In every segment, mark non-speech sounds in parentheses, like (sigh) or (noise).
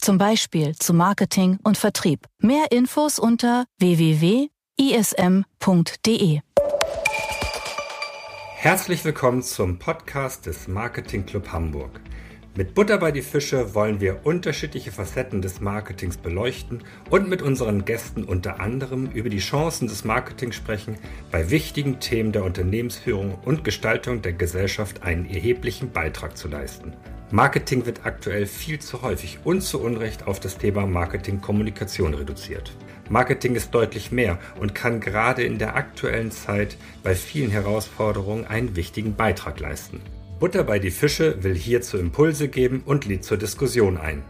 Zum Beispiel zu Marketing und Vertrieb. Mehr Infos unter www.ism.de. Herzlich willkommen zum Podcast des Marketing Club Hamburg. Mit Butter bei die Fische wollen wir unterschiedliche Facetten des Marketings beleuchten und mit unseren Gästen unter anderem über die Chancen des Marketings sprechen, bei wichtigen Themen der Unternehmensführung und Gestaltung der Gesellschaft einen erheblichen Beitrag zu leisten. Marketing wird aktuell viel zu häufig und zu Unrecht auf das Thema Marketing-Kommunikation reduziert. Marketing ist deutlich mehr und kann gerade in der aktuellen Zeit bei vielen Herausforderungen einen wichtigen Beitrag leisten. Butter bei die Fische will hierzu Impulse geben und lädt zur Diskussion ein.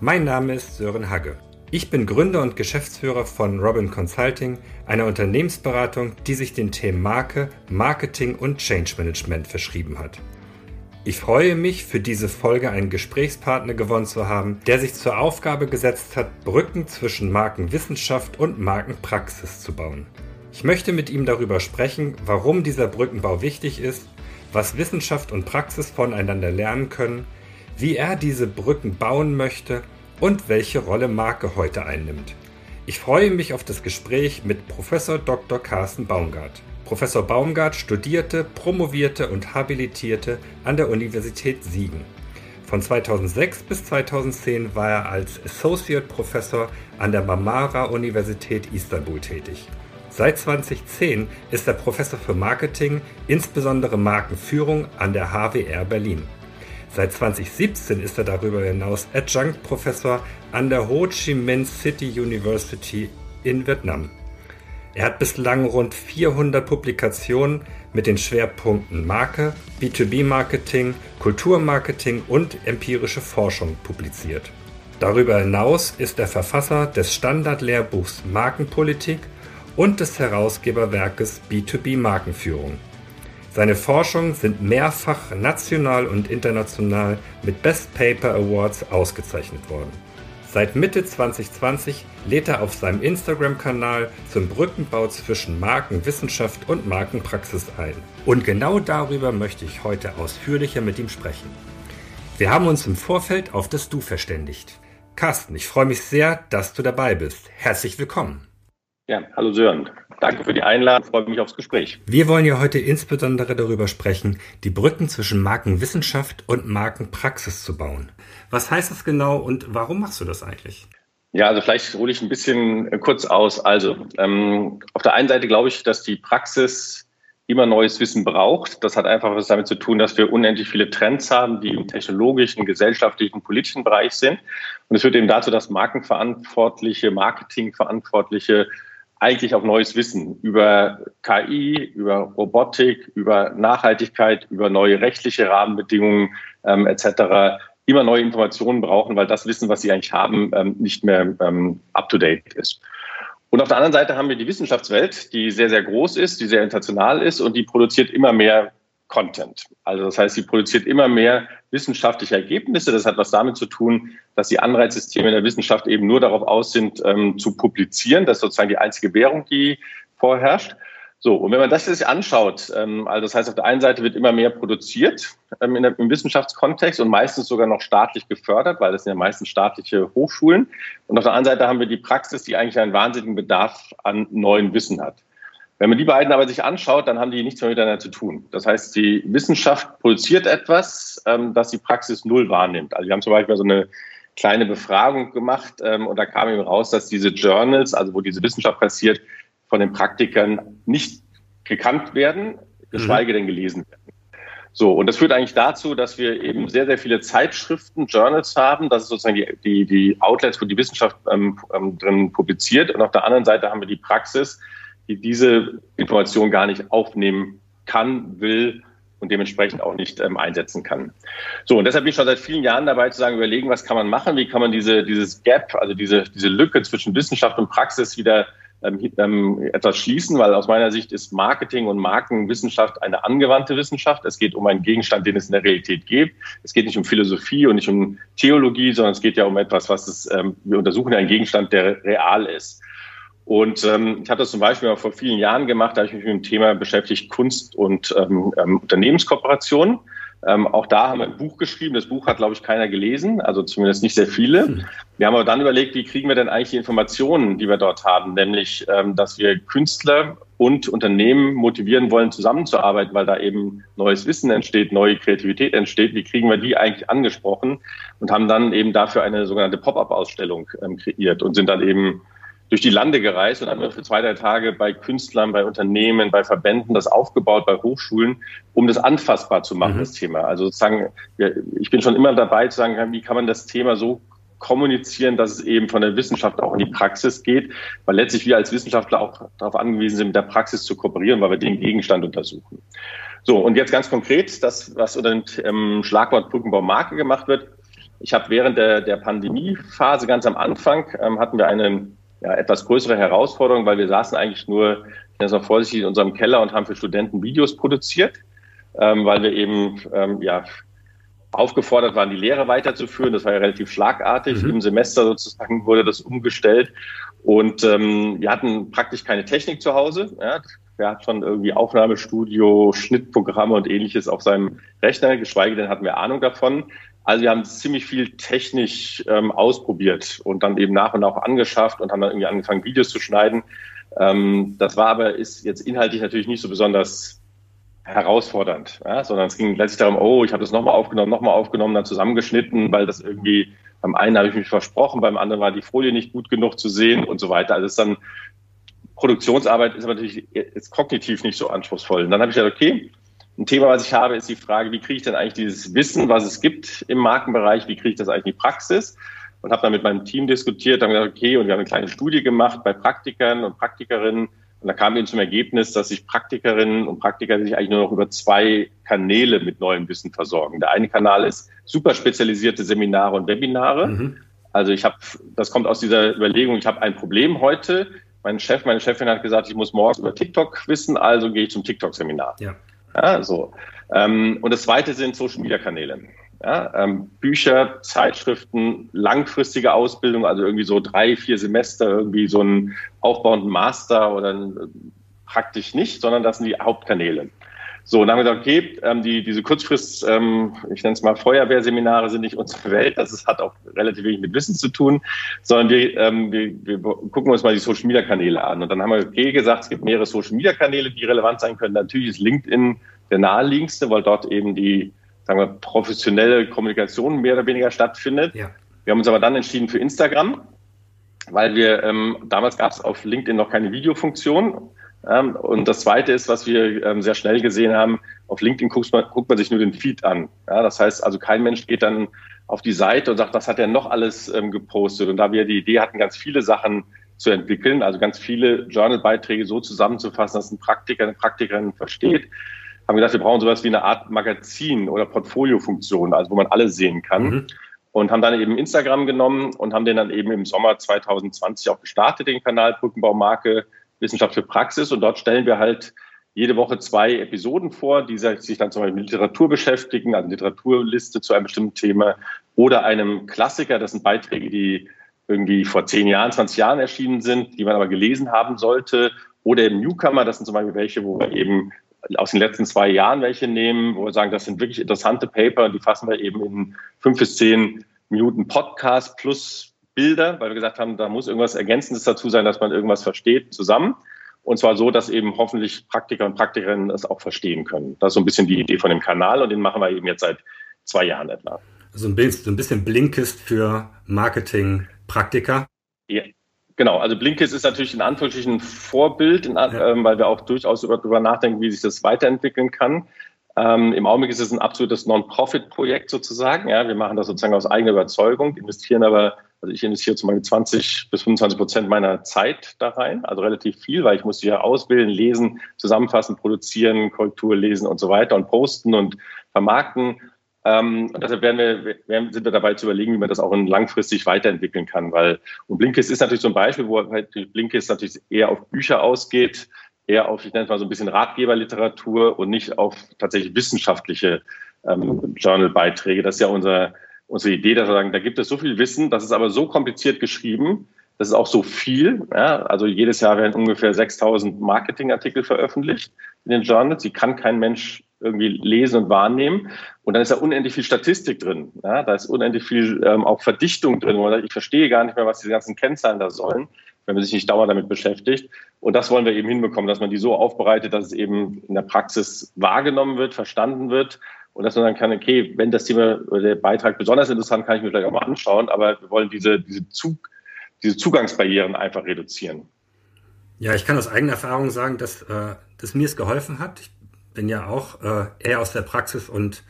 Mein Name ist Sören Hagge. Ich bin Gründer und Geschäftsführer von Robin Consulting, einer Unternehmensberatung, die sich den Themen Marke, Marketing und Change Management verschrieben hat. Ich freue mich, für diese Folge einen Gesprächspartner gewonnen zu haben, der sich zur Aufgabe gesetzt hat, Brücken zwischen Markenwissenschaft und Markenpraxis zu bauen. Ich möchte mit ihm darüber sprechen, warum dieser Brückenbau wichtig ist was Wissenschaft und Praxis voneinander lernen können, wie er diese Brücken bauen möchte und welche Rolle Marke heute einnimmt. Ich freue mich auf das Gespräch mit Professor Dr. Carsten Baumgart. Professor Baumgart studierte, promovierte und habilitierte an der Universität Siegen. Von 2006 bis 2010 war er als Associate Professor an der Marmara Universität Istanbul tätig. Seit 2010 ist er Professor für Marketing, insbesondere Markenführung an der HWR Berlin. Seit 2017 ist er darüber hinaus Adjunct Professor an der Ho Chi Minh City University in Vietnam. Er hat bislang rund 400 Publikationen mit den Schwerpunkten Marke, B2B-Marketing, Kulturmarketing und empirische Forschung publiziert. Darüber hinaus ist er Verfasser des Standardlehrbuchs Markenpolitik und des Herausgeberwerkes B2B Markenführung. Seine Forschungen sind mehrfach national und international mit Best Paper Awards ausgezeichnet worden. Seit Mitte 2020 lädt er auf seinem Instagram-Kanal zum Brückenbau zwischen Markenwissenschaft und Markenpraxis ein. Und genau darüber möchte ich heute ausführlicher mit ihm sprechen. Wir haben uns im Vorfeld auf das Du verständigt. Carsten, ich freue mich sehr, dass du dabei bist. Herzlich willkommen. Ja, hallo Sören. Danke für die Einladung. Freue mich aufs Gespräch. Wir wollen ja heute insbesondere darüber sprechen, die Brücken zwischen Markenwissenschaft und Markenpraxis zu bauen. Was heißt das genau und warum machst du das eigentlich? Ja, also vielleicht hole ich ein bisschen äh, kurz aus. Also, ähm, auf der einen Seite glaube ich, dass die Praxis immer neues Wissen braucht. Das hat einfach was damit zu tun, dass wir unendlich viele Trends haben, die im technologischen, gesellschaftlichen, politischen Bereich sind. Und es führt eben dazu, dass Markenverantwortliche, Marketingverantwortliche eigentlich auf neues Wissen über KI, über Robotik, über Nachhaltigkeit, über neue rechtliche Rahmenbedingungen ähm, etc. immer neue Informationen brauchen, weil das Wissen, was sie eigentlich haben, ähm, nicht mehr ähm, up-to-date ist. Und auf der anderen Seite haben wir die Wissenschaftswelt, die sehr, sehr groß ist, die sehr international ist und die produziert immer mehr Content. Also das heißt, sie produziert immer mehr wissenschaftliche Ergebnisse. Das hat was damit zu tun, dass die Anreizsysteme in der Wissenschaft eben nur darauf aus sind, ähm, zu publizieren. Das ist sozusagen die einzige Währung, die vorherrscht. So, und wenn man das sich anschaut, ähm, also das heißt, auf der einen Seite wird immer mehr produziert ähm, der, im Wissenschaftskontext und meistens sogar noch staatlich gefördert, weil das sind ja meistens staatliche Hochschulen. Und auf der anderen Seite haben wir die Praxis, die eigentlich einen wahnsinnigen Bedarf an neuen Wissen hat. Wenn man die beiden aber sich anschaut, dann haben die nichts mehr miteinander zu tun. Das heißt, die Wissenschaft produziert etwas, ähm, das die Praxis null wahrnimmt. Also wir haben zum Beispiel so eine kleine Befragung gemacht ähm, und da kam eben raus, dass diese Journals, also wo diese Wissenschaft passiert, von den Praktikern nicht gekannt werden, geschweige mhm. denn gelesen werden. So, und das führt eigentlich dazu, dass wir eben sehr, sehr viele Zeitschriften, Journals haben. Das ist sozusagen die, die, die Outlets, wo die Wissenschaft ähm, ähm, drin publiziert. Und auf der anderen Seite haben wir die Praxis, die diese Information gar nicht aufnehmen kann, will und dementsprechend auch nicht ähm, einsetzen kann. So, und deshalb bin ich schon seit vielen Jahren dabei zu sagen, überlegen, was kann man machen, wie kann man diese, dieses Gap, also diese, diese Lücke zwischen Wissenschaft und Praxis wieder ähm, ähm, etwas schließen, weil aus meiner Sicht ist Marketing und Markenwissenschaft eine angewandte Wissenschaft. Es geht um einen Gegenstand, den es in der Realität gibt. Es geht nicht um Philosophie und nicht um Theologie, sondern es geht ja um etwas, was es, ähm, wir untersuchen einen Gegenstand, der real ist. Und ähm, ich habe das zum Beispiel auch vor vielen Jahren gemacht, da habe ich mich mit dem Thema beschäftigt, Kunst und ähm, ähm, Unternehmenskooperation. Ähm, auch da haben wir ein Buch geschrieben. Das Buch hat, glaube ich, keiner gelesen, also zumindest nicht sehr viele. Hm. Wir haben aber dann überlegt, wie kriegen wir denn eigentlich die Informationen, die wir dort haben, nämlich, ähm, dass wir Künstler und Unternehmen motivieren wollen, zusammenzuarbeiten, weil da eben neues Wissen entsteht, neue Kreativität entsteht. Wie kriegen wir die eigentlich angesprochen? Und haben dann eben dafür eine sogenannte Pop-up-Ausstellung ähm, kreiert und sind dann eben durch die Lande gereist und haben wir für zwei, drei Tage bei Künstlern, bei Unternehmen, bei Verbänden das aufgebaut, bei Hochschulen, um das anfassbar zu machen, mhm. das Thema. Also sozusagen, ich bin schon immer dabei zu sagen, wie kann man das Thema so kommunizieren, dass es eben von der Wissenschaft auch in die Praxis geht, weil letztlich wir als Wissenschaftler auch darauf angewiesen sind, mit der Praxis zu kooperieren, weil wir den Gegenstand untersuchen. So, und jetzt ganz konkret, das, was unter dem ähm, Schlagwort Brückenbaumarke gemacht wird. Ich habe während der, der Pandemiephase ganz am Anfang, ähm, hatten wir eine ja, etwas größere Herausforderung, weil wir saßen eigentlich nur, ich nenne es mal vorsichtig, in unserem Keller und haben für Studenten Videos produziert, ähm, weil wir eben ähm, ja, aufgefordert waren, die Lehre weiterzuführen. Das war ja relativ schlagartig. Mhm. Im Semester sozusagen wurde das umgestellt. Und ähm, wir hatten praktisch keine Technik zu Hause. Ja. Wer hat schon irgendwie Aufnahmestudio, Schnittprogramme und ähnliches auf seinem Rechner, geschweige denn hatten wir Ahnung davon. Also wir haben ziemlich viel technisch ähm, ausprobiert und dann eben nach und nach angeschafft und haben dann irgendwie angefangen, Videos zu schneiden. Ähm, das war aber, ist jetzt inhaltlich natürlich nicht so besonders herausfordernd, ja, sondern es ging letztlich darum, oh, ich habe das nochmal aufgenommen, nochmal aufgenommen, dann zusammengeschnitten, weil das irgendwie, beim einen habe ich mich versprochen, beim anderen war die Folie nicht gut genug zu sehen und so weiter. Also es ist dann, Produktionsarbeit ist aber natürlich jetzt kognitiv nicht so anspruchsvoll. Und dann habe ich gesagt, okay, ein Thema, was ich habe, ist die Frage, wie kriege ich denn eigentlich dieses Wissen, was es gibt im Markenbereich, wie kriege ich das eigentlich in die Praxis? Und habe dann mit meinem Team diskutiert, haben gesagt, okay, und wir haben eine kleine Studie gemacht bei Praktikern und Praktikerinnen. Und da kam eben zum Ergebnis, dass sich Praktikerinnen und Praktiker sich eigentlich nur noch über zwei Kanäle mit neuem Wissen versorgen. Der eine Kanal ist super spezialisierte Seminare und Webinare. Mhm. Also ich habe, das kommt aus dieser Überlegung, ich habe ein Problem heute. Mein Chef, meine Chefin hat gesagt, ich muss morgen über TikTok wissen, also gehe ich zum TikTok-Seminar. Ja. Ja, so. Ähm, und das zweite sind Social Media Kanäle. Ja, ähm, Bücher, Zeitschriften, langfristige Ausbildung, also irgendwie so drei, vier Semester, irgendwie so einen aufbauenden Master oder ein, praktisch nicht, sondern das sind die Hauptkanäle. So, und dann haben wir gesagt, okay, ähm, die, diese Kurzfrist, ähm, ich nenne es mal Feuerwehrseminare sind nicht unsere Welt, das ist, hat auch relativ wenig mit Wissen zu tun, sondern wir, ähm, wir, wir gucken uns mal die Social Media Kanäle an. Und dann haben wir okay gesagt, es gibt mehrere Social Media Kanäle, die relevant sein können. Natürlich ist LinkedIn der naheliegendste, weil dort eben die, sagen wir, professionelle Kommunikation mehr oder weniger stattfindet. Ja. Wir haben uns aber dann entschieden für Instagram, weil wir, ähm, damals gab es auf LinkedIn noch keine Videofunktion und das Zweite ist, was wir ähm, sehr schnell gesehen haben, auf LinkedIn guckt man, guckt man sich nur den Feed an. Ja, das heißt also, kein Mensch geht dann auf die Seite und sagt, was hat er noch alles ähm, gepostet. Und da wir die Idee hatten, ganz viele Sachen zu entwickeln, also ganz viele Journalbeiträge so zusammenzufassen, dass ein Praktiker, eine Praktikerin versteht, haben wir gedacht, wir brauchen sowas wie eine Art Magazin oder Portfoliofunktion, also wo man alles sehen kann. Mhm. Und haben dann eben Instagram genommen und haben den dann eben im Sommer 2020 auch gestartet, den Kanal Brückenbaumarke Wissenschaft für Praxis. Und dort stellen wir halt jede Woche zwei Episoden vor, die sich dann zum Beispiel mit Literatur beschäftigen, also Literaturliste zu einem bestimmten Thema oder einem Klassiker. Das sind Beiträge, die irgendwie vor zehn Jahren, 20 Jahren erschienen sind, die man aber gelesen haben sollte. Oder eben Newcomer, das sind zum Beispiel welche, wo wir eben aus den letzten zwei Jahren welche nehmen, wo wir sagen, das sind wirklich interessante Paper, die fassen wir eben in fünf bis zehn Minuten Podcast plus Bilder, weil wir gesagt haben, da muss irgendwas Ergänzendes dazu sein, dass man irgendwas versteht zusammen. Und zwar so, dass eben hoffentlich Praktiker und Praktikerinnen das auch verstehen können. Das ist so ein bisschen die Idee von dem Kanal und den machen wir eben jetzt seit zwei Jahren etwa. Also ein bisschen Blinkist für Marketing-Praktiker. Ja, genau. Also Blinkist ist natürlich in Anführungsstrichen ein Vorbild, in, ja. ähm, weil wir auch durchaus darüber nachdenken, wie sich das weiterentwickeln kann. Ähm, Im Augenblick ist es ein absolutes Non-Profit-Projekt sozusagen. Ja, wir machen das sozusagen aus eigener Überzeugung, investieren aber, also ich investiere zum Beispiel 20 bis 25 Prozent meiner Zeit da rein, also relativ viel, weil ich muss ja ausbilden, lesen, zusammenfassen, produzieren, Korrektur lesen und so weiter und posten und vermarkten. Ähm, und deshalb werden wir, werden, sind wir dabei zu überlegen, wie man das auch langfristig weiterentwickeln kann, weil und Blinkist ist natürlich so ein Beispiel, wo halt Blinkist natürlich eher auf Bücher ausgeht, eher auf, ich nenne es mal so ein bisschen Ratgeberliteratur und nicht auf tatsächlich wissenschaftliche ähm, Journalbeiträge. Das ist ja unser, unsere Idee, dass wir sagen, da gibt es so viel Wissen, das ist aber so kompliziert geschrieben, das ist auch so viel. Ja? Also jedes Jahr werden ungefähr 6000 Marketingartikel veröffentlicht in den Journals. Die kann kein Mensch irgendwie lesen und wahrnehmen. Und dann ist da unendlich viel Statistik drin. Ja, da ist unendlich viel ähm, auch Verdichtung drin. Wo man sagt, ich verstehe gar nicht mehr, was diese ganzen Kennzahlen da sollen, wenn man sich nicht dauernd damit beschäftigt. Und das wollen wir eben hinbekommen, dass man die so aufbereitet, dass es eben in der Praxis wahrgenommen wird, verstanden wird. Und dass man dann kann, okay, wenn das Thema oder der Beitrag besonders interessant, kann ich mir vielleicht auch mal anschauen. Aber wir wollen diese, diese, Zug, diese Zugangsbarrieren einfach reduzieren. Ja, ich kann aus eigener Erfahrung sagen, dass, äh, dass mir es geholfen hat. Ich bin ja auch äh, eher aus der Praxis und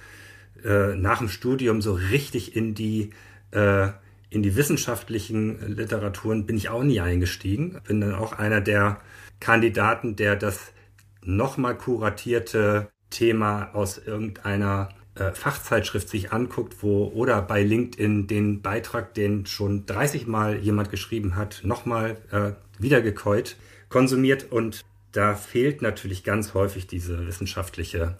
äh, nach dem Studium so richtig in die, äh, in die wissenschaftlichen Literaturen bin ich auch nie eingestiegen. Bin dann auch einer der Kandidaten, der das nochmal kuratierte Thema aus irgendeiner äh, Fachzeitschrift sich anguckt, wo oder bei LinkedIn den Beitrag, den schon 30 Mal jemand geschrieben hat, nochmal äh, wiedergekäut, konsumiert und da fehlt natürlich ganz häufig diese wissenschaftliche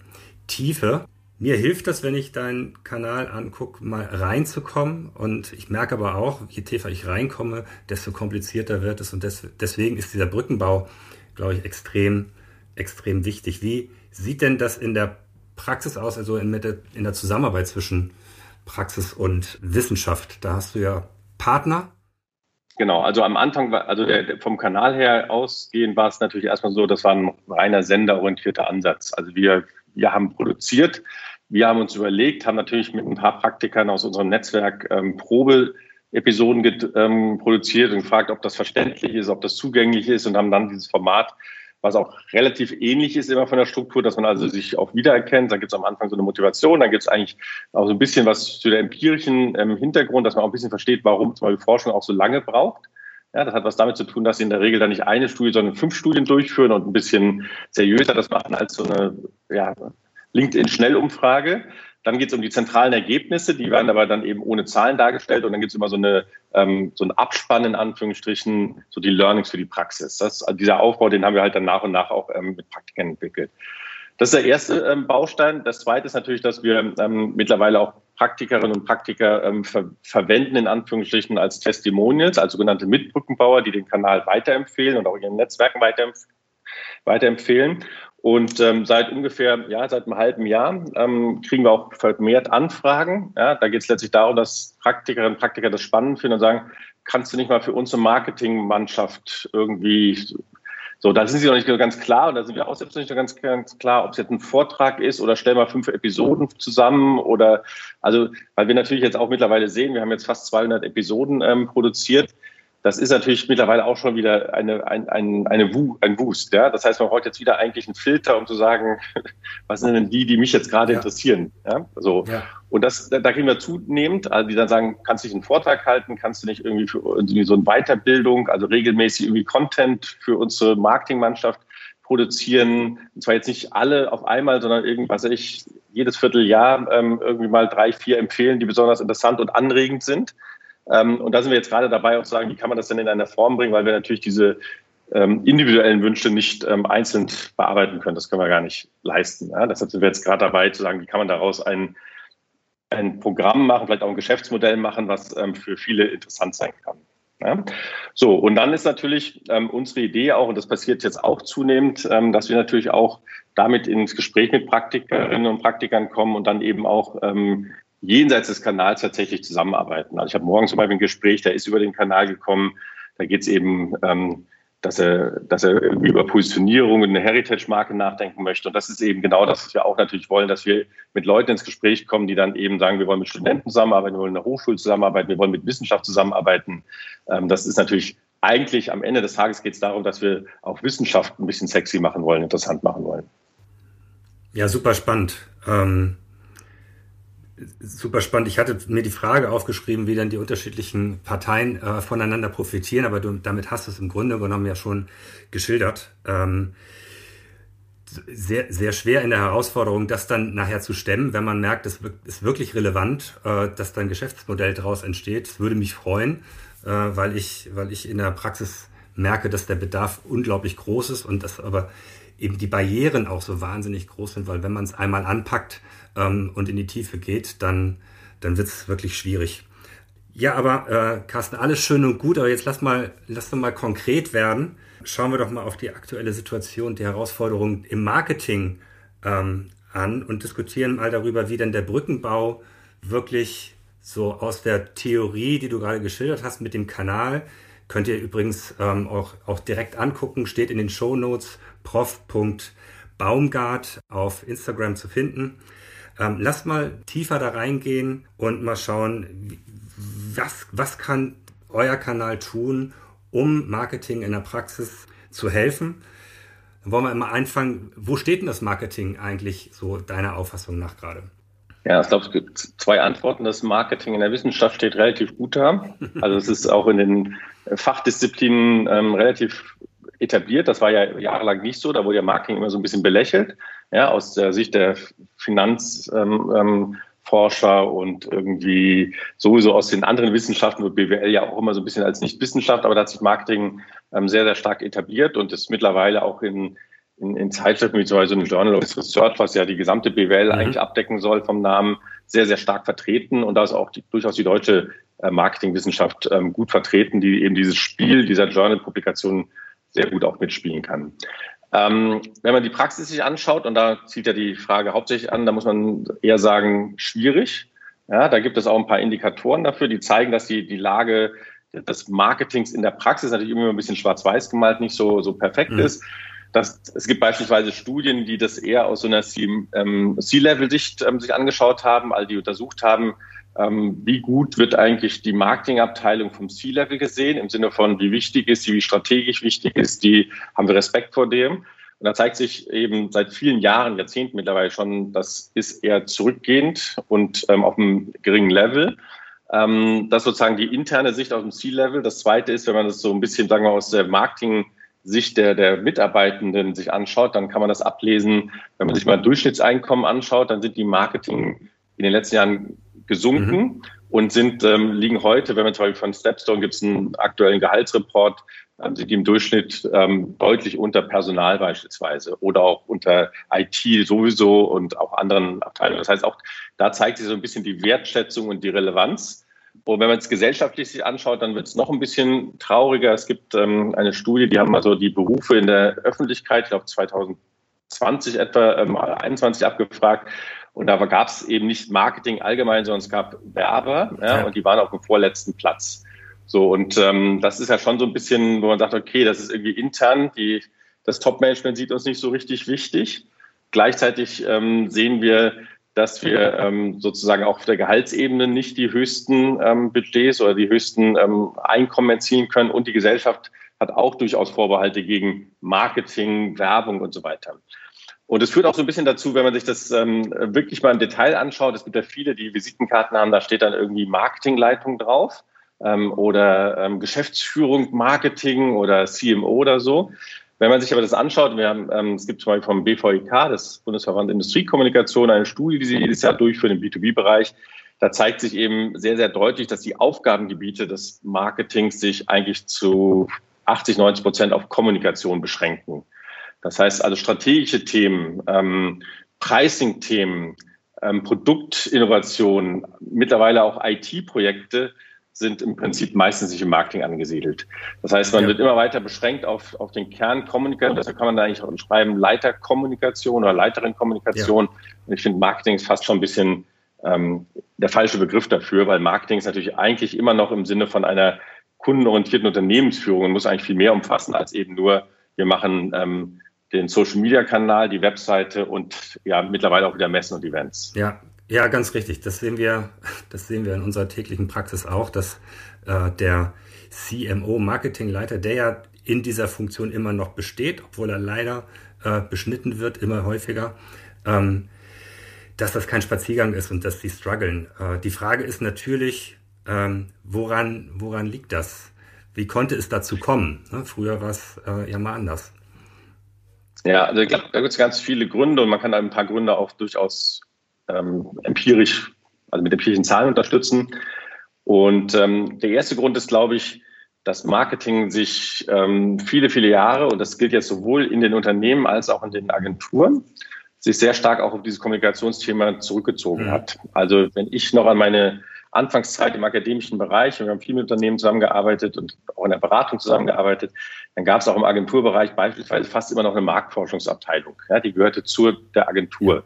Tiefe. Mir hilft das, wenn ich deinen Kanal angucke, mal reinzukommen. Und ich merke aber auch, je tiefer ich reinkomme, desto komplizierter wird es. Und des, deswegen ist dieser Brückenbau, glaube ich, extrem, extrem wichtig. Wie sieht denn das in der Praxis aus, also in, in der Zusammenarbeit zwischen Praxis und Wissenschaft? Da hast du ja Partner, Genau, also am Anfang, also der, vom Kanal her ausgehend war es natürlich erstmal so, das war ein reiner senderorientierter Ansatz. Also wir, wir haben produziert, wir haben uns überlegt, haben natürlich mit ein paar Praktikern aus unserem Netzwerk ähm, Probe-Episoden ähm, produziert und gefragt, ob das verständlich ist, ob das zugänglich ist und haben dann dieses Format was auch relativ ähnlich ist immer von der Struktur, dass man also sich auch wiedererkennt. Da gibt es am Anfang so eine Motivation, dann gibt es eigentlich auch so ein bisschen was zu der empirischen ähm, Hintergrund, dass man auch ein bisschen versteht, warum zum Beispiel Forschung auch so lange braucht. Ja, das hat was damit zu tun, dass sie in der Regel dann nicht eine Studie, sondern fünf Studien durchführen und ein bisschen seriöser das machen als so eine ja, LinkedIn-Schnellumfrage. Dann geht es um die zentralen Ergebnisse, die werden aber dann eben ohne Zahlen dargestellt und dann gibt es immer so, eine, ähm, so ein Abspann in Anführungsstrichen, so die Learnings für die Praxis. Das, also dieser Aufbau, den haben wir halt dann nach und nach auch ähm, mit Praktikern entwickelt. Das ist der erste ähm, Baustein. Das zweite ist natürlich, dass wir ähm, mittlerweile auch Praktikerinnen und Praktiker ähm, ver verwenden, in Anführungsstrichen als Testimonials, als sogenannte Mitbrückenbauer, die den Kanal weiterempfehlen und auch ihren Netzwerken weiterempf weiterempfehlen. Und ähm, seit ungefähr, ja, seit einem halben Jahr ähm, kriegen wir auch vermehrt Anfragen. Ja, da geht es letztlich darum, dass Praktikerinnen und Praktiker das spannend finden und sagen, kannst du nicht mal für unsere Marketingmannschaft irgendwie so, da sind sie noch nicht ganz klar und da sind wir auch selbst nicht ganz, ganz klar, ob es jetzt ein Vortrag ist oder stellen wir fünf Episoden zusammen oder, also, weil wir natürlich jetzt auch mittlerweile sehen, wir haben jetzt fast 200 Episoden ähm, produziert das ist natürlich mittlerweile auch schon wieder eine, ein, ein, eine ein Wust. Ja? Das heißt, man braucht jetzt wieder eigentlich einen Filter, um zu sagen, (laughs) was sind denn die, die mich jetzt gerade ja. interessieren. Ja? So. Ja. Und das, da kriegen wir zunehmend, also die dann sagen, kannst du nicht einen Vortrag halten, kannst du nicht irgendwie für irgendwie so eine Weiterbildung, also regelmäßig irgendwie Content für unsere Marketingmannschaft produzieren. Und zwar jetzt nicht alle auf einmal, sondern irgendwas ich jedes Vierteljahr ähm, irgendwie mal drei, vier empfehlen, die besonders interessant und anregend sind. Ähm, und da sind wir jetzt gerade dabei, auch zu sagen, wie kann man das denn in einer Form bringen, weil wir natürlich diese ähm, individuellen Wünsche nicht ähm, einzeln bearbeiten können. Das können wir gar nicht leisten. Ja? Deshalb sind wir jetzt gerade dabei zu sagen, wie kann man daraus ein, ein Programm machen, vielleicht auch ein Geschäftsmodell machen, was für viele interessant sein kann. Ja? So, und dann ist natürlich ähm, unsere Idee auch, und das passiert jetzt auch zunehmend, ähm, dass wir natürlich auch damit ins Gespräch mit Praktikerinnen und Praktikern kommen und dann eben auch ähm, jenseits des Kanals tatsächlich zusammenarbeiten. Also ich habe morgens zum Beispiel ein Gespräch, der ist über den Kanal gekommen. Da geht es eben, ähm, dass er, dass er über Positionierung und eine Heritage-Marke nachdenken möchte. Und das ist eben genau das, was wir auch natürlich wollen, dass wir mit Leuten ins Gespräch kommen, die dann eben sagen, wir wollen mit Studenten zusammenarbeiten, wir wollen in der Hochschule zusammenarbeiten, wir wollen mit Wissenschaft zusammenarbeiten. Ähm, das ist natürlich eigentlich am Ende des Tages geht es darum, dass wir auch Wissenschaft ein bisschen sexy machen wollen, interessant machen wollen. Ja, super spannend. Ähm, super spannend. Ich hatte mir die Frage aufgeschrieben, wie dann die unterschiedlichen Parteien äh, voneinander profitieren, aber du, damit hast du es im Grunde genommen ja schon geschildert. Ähm, sehr, sehr schwer in der Herausforderung, das dann nachher zu stemmen, wenn man merkt, es ist wirklich relevant, äh, dass da ein Geschäftsmodell daraus entsteht. Das würde mich freuen, äh, weil, ich, weil ich in der Praxis merke, dass der Bedarf unglaublich groß ist und dass aber eben die Barrieren auch so wahnsinnig groß sind, weil wenn man es einmal anpackt ähm, und in die Tiefe geht, dann, dann wird es wirklich schwierig. Ja, aber äh, Carsten, alles schön und gut, aber jetzt lass mal, lass doch mal konkret werden. Schauen wir doch mal auf die aktuelle Situation, die Herausforderungen im Marketing ähm, an und diskutieren mal darüber, wie denn der Brückenbau wirklich so aus der Theorie, die du gerade geschildert hast, mit dem Kanal, könnt ihr übrigens ähm, auch, auch direkt angucken, steht in den Show Notes prof.baumgart auf Instagram zu finden. Ähm, lasst mal tiefer da reingehen und mal schauen, was, was kann euer Kanal tun, um Marketing in der Praxis zu helfen. Dann wollen wir immer anfangen, wo steht denn das Marketing eigentlich so deiner Auffassung nach gerade? Ja, ich glaube, es gibt zwei Antworten. Das Marketing in der Wissenschaft steht relativ gut da. Also es ist auch in den Fachdisziplinen ähm, relativ etabliert. Das war ja jahrelang nicht so. Da wurde ja Marketing immer so ein bisschen belächelt. Ja, aus der Sicht der Finanzforscher ähm, ähm, und irgendwie sowieso aus den anderen Wissenschaften wird BWL ja auch immer so ein bisschen als Nicht-Wissenschaft, aber da hat sich Marketing ähm, sehr, sehr stark etabliert und ist mittlerweile auch in, in, in Zeitschriften wie zum Beispiel ein Journal of Research, was ja die gesamte BWL mhm. eigentlich abdecken soll vom Namen, sehr, sehr stark vertreten und da ist auch die, durchaus die deutsche äh, Marketingwissenschaft ähm, gut vertreten, die eben dieses Spiel dieser Journal-Publikation sehr gut auch mitspielen kann. Ähm, wenn man die Praxis sich anschaut, und da zieht ja die Frage hauptsächlich an, da muss man eher sagen, schwierig. Ja, da gibt es auch ein paar Indikatoren dafür, die zeigen, dass die, die Lage des Marketings in der Praxis natürlich immer ein bisschen schwarz-weiß gemalt nicht so, so perfekt mhm. ist. Das, es gibt beispielsweise Studien, die das eher aus so einer ähm, C-Level-Sicht ähm, sich angeschaut haben, all die untersucht haben, ähm, wie gut wird eigentlich die Marketingabteilung vom C-Level gesehen, im Sinne von, wie wichtig ist sie, wie strategisch wichtig ist die, haben wir Respekt vor dem. Und da zeigt sich eben seit vielen Jahren, Jahrzehnten mittlerweile schon, das ist eher zurückgehend und ähm, auf einem geringen Level. Ähm, das ist sozusagen die interne Sicht aus dem C-Level. Das zweite ist, wenn man das so ein bisschen, sagen wir, aus der Marketing-Sicht der, der Mitarbeitenden sich anschaut, dann kann man das ablesen. Wenn man sich mal Durchschnittseinkommen anschaut, dann sind die Marketing in den letzten Jahren gesunken mhm. und sind, ähm, liegen heute, wenn man zum Beispiel von Stepstone gibt es einen aktuellen Gehaltsreport, ähm, sind die im Durchschnitt ähm, deutlich unter Personal beispielsweise oder auch unter IT sowieso und auch anderen Abteilungen. Das heißt, auch da zeigt sich so ein bisschen die Wertschätzung und die Relevanz. Und wenn man es gesellschaftlich sich anschaut, dann wird es noch ein bisschen trauriger. Es gibt ähm, eine Studie, die haben also die Berufe in der Öffentlichkeit, ich glaube 2020 etwa, ähm, 21 abgefragt. Und da gab es eben nicht Marketing allgemein, sondern es gab Werber ja, und die waren auf dem vorletzten Platz. So, und ähm, das ist ja schon so ein bisschen, wo man sagt, okay, das ist irgendwie intern, die, das Top-Management sieht uns nicht so richtig wichtig. Gleichzeitig ähm, sehen wir, dass wir ähm, sozusagen auch auf der Gehaltsebene nicht die höchsten ähm, Budgets oder die höchsten ähm, Einkommen erzielen können und die Gesellschaft hat auch durchaus Vorbehalte gegen Marketing, Werbung und so weiter. Und es führt auch so ein bisschen dazu, wenn man sich das ähm, wirklich mal im Detail anschaut. Es gibt ja viele, die Visitenkarten haben, da steht dann irgendwie Marketingleitung drauf ähm, oder ähm, Geschäftsführung, Marketing oder CMO oder so. Wenn man sich aber das anschaut, wir haben, ähm, es gibt zum Beispiel vom BVIK, das Bundesverband Industriekommunikation, eine Studie, die sie jedes Jahr durchführen im B2B-Bereich. Da zeigt sich eben sehr, sehr deutlich, dass die Aufgabengebiete des Marketings sich eigentlich zu 80, 90 Prozent auf Kommunikation beschränken. Das heißt also strategische Themen, ähm, Pricing-Themen, ähm, Produktinnovation, mittlerweile auch IT-Projekte sind im Prinzip meistens nicht im Marketing angesiedelt. Das heißt, man ja. wird immer weiter beschränkt auf, auf den Kern Kommunikation. Deshalb kann man da eigentlich auch schreiben Leiterkommunikation oder Leiterin Kommunikation. Ja. Und ich finde, Marketing ist fast schon ein bisschen ähm, der falsche Begriff dafür, weil Marketing ist natürlich eigentlich immer noch im Sinne von einer kundenorientierten Unternehmensführung und muss eigentlich viel mehr umfassen als eben nur, wir machen ähm, den Social-Media-Kanal, die Webseite und ja mittlerweile auch wieder Messen und Events. Ja, ja, ganz richtig. Das sehen wir, (laughs) das sehen wir in unserer täglichen Praxis auch, dass äh, der CMO, Marketingleiter, der ja in dieser Funktion immer noch besteht, obwohl er leider äh, beschnitten wird, immer häufiger, ähm, dass das kein Spaziergang ist und dass sie strugglen. Äh, die Frage ist natürlich, ähm, woran, woran liegt das? Wie konnte es dazu kommen? Ne? Früher war es äh, ja mal anders. Ja, also ich glaube, da gibt es ganz viele Gründe und man kann ein paar Gründe auch durchaus ähm, empirisch, also mit empirischen Zahlen unterstützen. Und ähm, der erste Grund ist, glaube ich, dass Marketing sich ähm, viele, viele Jahre, und das gilt jetzt sowohl in den Unternehmen als auch in den Agenturen, sich sehr stark auch auf dieses Kommunikationsthema zurückgezogen mhm. hat. Also wenn ich noch an meine Anfangszeit im akademischen Bereich, wir haben viel mit Unternehmen zusammengearbeitet und auch in der Beratung zusammengearbeitet, dann gab es auch im Agenturbereich beispielsweise fast immer noch eine Marktforschungsabteilung. Ja, die gehörte zu der Agentur.